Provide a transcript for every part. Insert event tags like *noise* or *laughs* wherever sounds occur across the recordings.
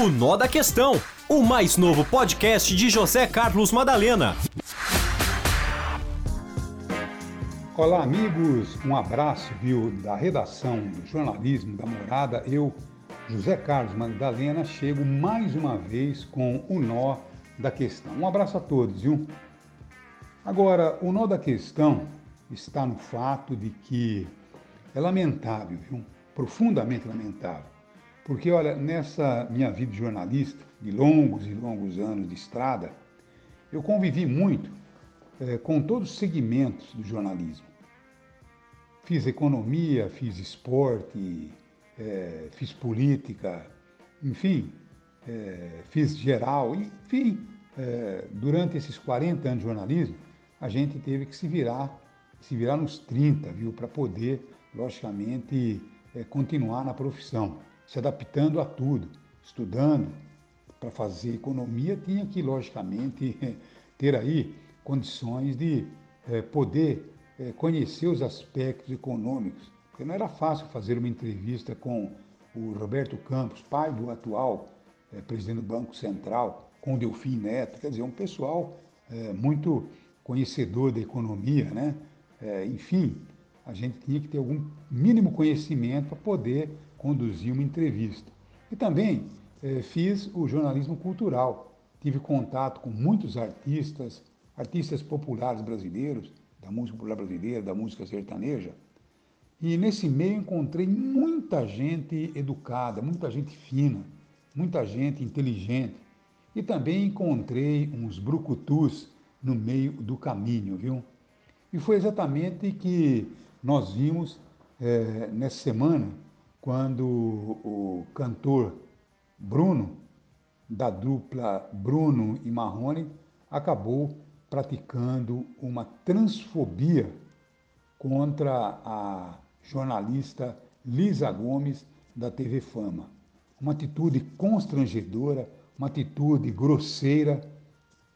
O Nó da Questão, o mais novo podcast de José Carlos Madalena. Olá, amigos. Um abraço, viu, da redação do jornalismo da Morada. Eu, José Carlos Madalena, chego mais uma vez com o Nó da Questão. Um abraço a todos, viu? Agora, o nó da questão está no fato de que é lamentável, viu? profundamente lamentável. Porque, olha, nessa minha vida de jornalista, de longos e longos anos de estrada, eu convivi muito é, com todos os segmentos do jornalismo. Fiz economia, fiz esporte, é, fiz política, enfim, é, fiz geral, enfim, durante esses 40 anos de jornalismo, a gente teve que se virar, se virar nos 30, viu, para poder, logicamente, continuar na profissão, se adaptando a tudo, estudando. Para fazer economia, tinha que, logicamente, *laughs* ter aí condições de é, poder é, conhecer os aspectos econômicos, porque não era fácil fazer uma entrevista com o Roberto Campos, pai do atual é, presidente do Banco Central, com o Delfim Neto, quer dizer, um pessoal muito conhecedor da economia, né? Enfim, a gente tinha que ter algum mínimo conhecimento para poder conduzir uma entrevista. E também é, fiz o jornalismo cultural. Tive contato com muitos artistas, artistas populares brasileiros, da música popular brasileira, da música sertaneja. E nesse meio encontrei muita gente educada, muita gente fina, muita gente inteligente. E também encontrei uns brucutus no meio do caminho, viu? E foi exatamente que nós vimos é, nessa semana, quando o cantor Bruno, da dupla Bruno e Marrone, acabou praticando uma transfobia contra a jornalista Lisa Gomes da TV Fama. Uma atitude constrangedora, uma atitude grosseira,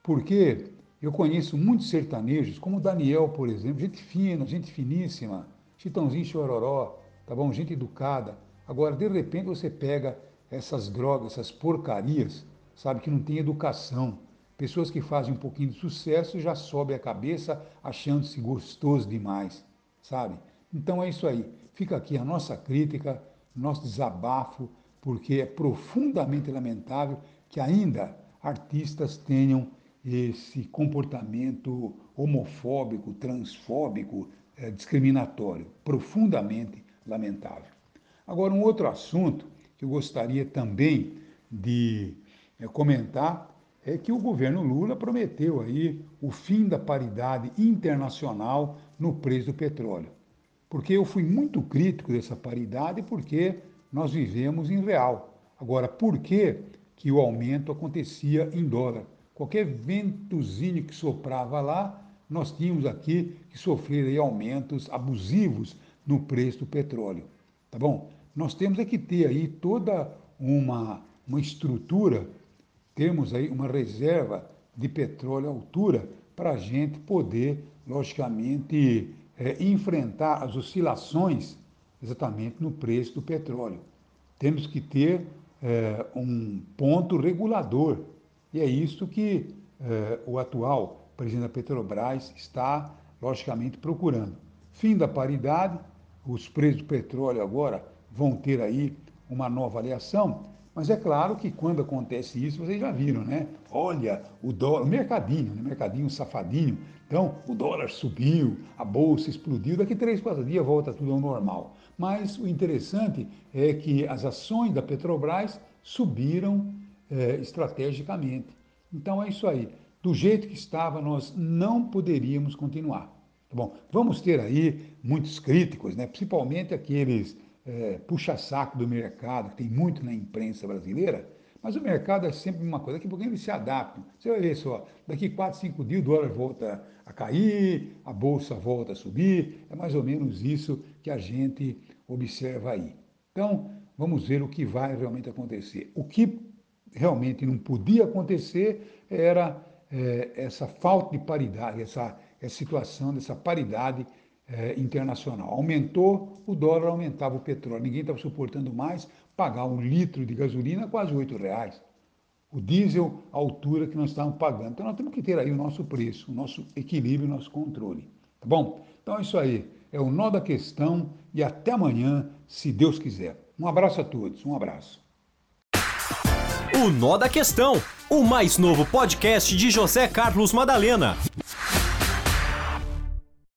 porque eu conheço muitos sertanejos, como Daniel, por exemplo, gente fina, gente finíssima, Chitãozinho Chororó, tá bom? Gente educada. Agora, de repente, você pega essas drogas, essas porcarias, sabe, que não tem educação. Pessoas que fazem um pouquinho de sucesso já sobe a cabeça achando-se gostoso demais, sabe? Então é isso aí. Fica aqui a nossa crítica, nosso desabafo, porque é profundamente lamentável que ainda artistas tenham esse comportamento homofóbico, transfóbico, é, discriminatório, profundamente lamentável. Agora, um outro assunto que eu gostaria também de é, comentar é que o governo Lula prometeu aí o fim da paridade internacional no preço do petróleo. Porque eu fui muito crítico dessa paridade porque nós vivemos em real. Agora, por que, que o aumento acontecia em dólar? Qualquer ventozinho que soprava lá, nós tínhamos aqui que sofrer aí aumentos abusivos no preço do petróleo. Tá bom? Nós temos é que ter aí toda uma, uma estrutura, temos aí uma reserva de petróleo à altura para a gente poder, logicamente, é, enfrentar as oscilações exatamente no preço do petróleo. Temos que ter é, um ponto regulador e é isso que eh, o atual presidente da Petrobras está, logicamente, procurando. Fim da paridade, os preços do petróleo agora vão ter aí uma nova avaliação, mas é claro que quando acontece isso, vocês já viram, né? Olha, o dólar, o mercadinho, né? mercadinho safadinho. Então, o dólar subiu, a bolsa explodiu, daqui três, quatro dias volta tudo ao normal. Mas o interessante é que as ações da Petrobras subiram é, estrategicamente. Então é isso aí. Do jeito que estava, nós não poderíamos continuar. Bom, vamos ter aí muitos críticos, né? principalmente aqueles é, puxa-saco do mercado, que tem muito na imprensa brasileira, mas o mercado é sempre uma coisa, daqui a pouquinho eles se adaptam. Você vai ver só, daqui 4, 5 dias o dólar volta a cair, a bolsa volta a subir, é mais ou menos isso que a gente observa aí. Então, vamos ver o que vai realmente acontecer. O que realmente não podia acontecer era é, essa falta de paridade, essa situação dessa paridade é, internacional. Aumentou o dólar, aumentava o petróleo. Ninguém estava suportando mais, pagar um litro de gasolina quase R$ reais. O diesel, a altura que nós estamos pagando. Então nós temos que ter aí o nosso preço, o nosso equilíbrio, o nosso controle. Tá bom? Então é isso aí. É o nó da questão e até amanhã, se Deus quiser. Um abraço a todos. Um abraço. O Nó da Questão, o mais novo podcast de José Carlos Madalena.